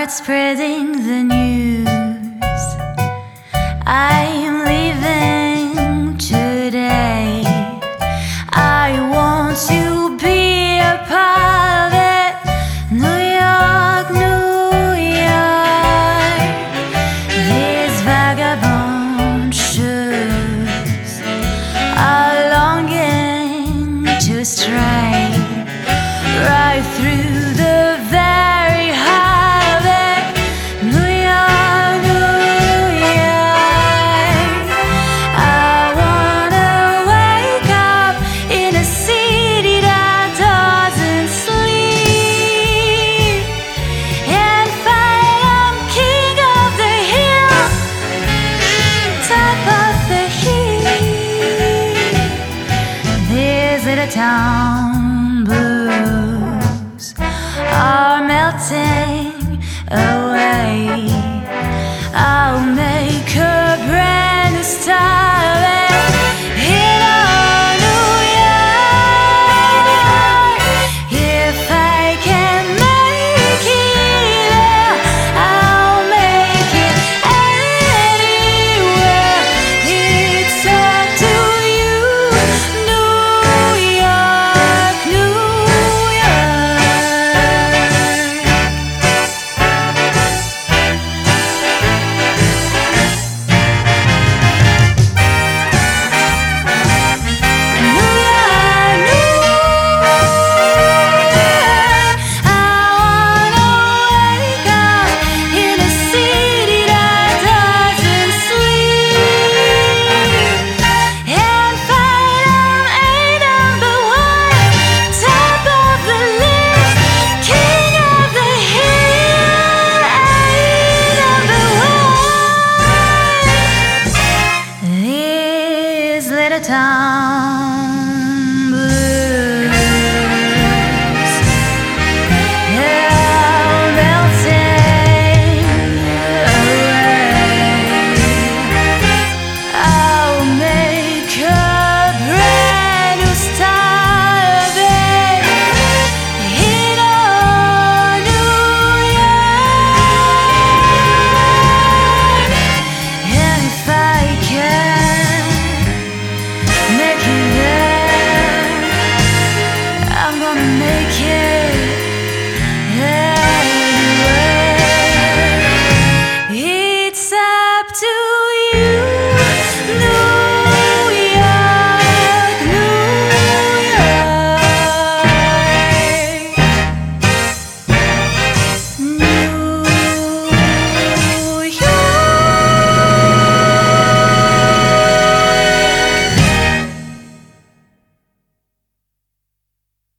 start spreading the news. I am leaving today. I want to be a part of it. New York, New York. These vagabond shoes are longing to stray town blues are melting away. little town.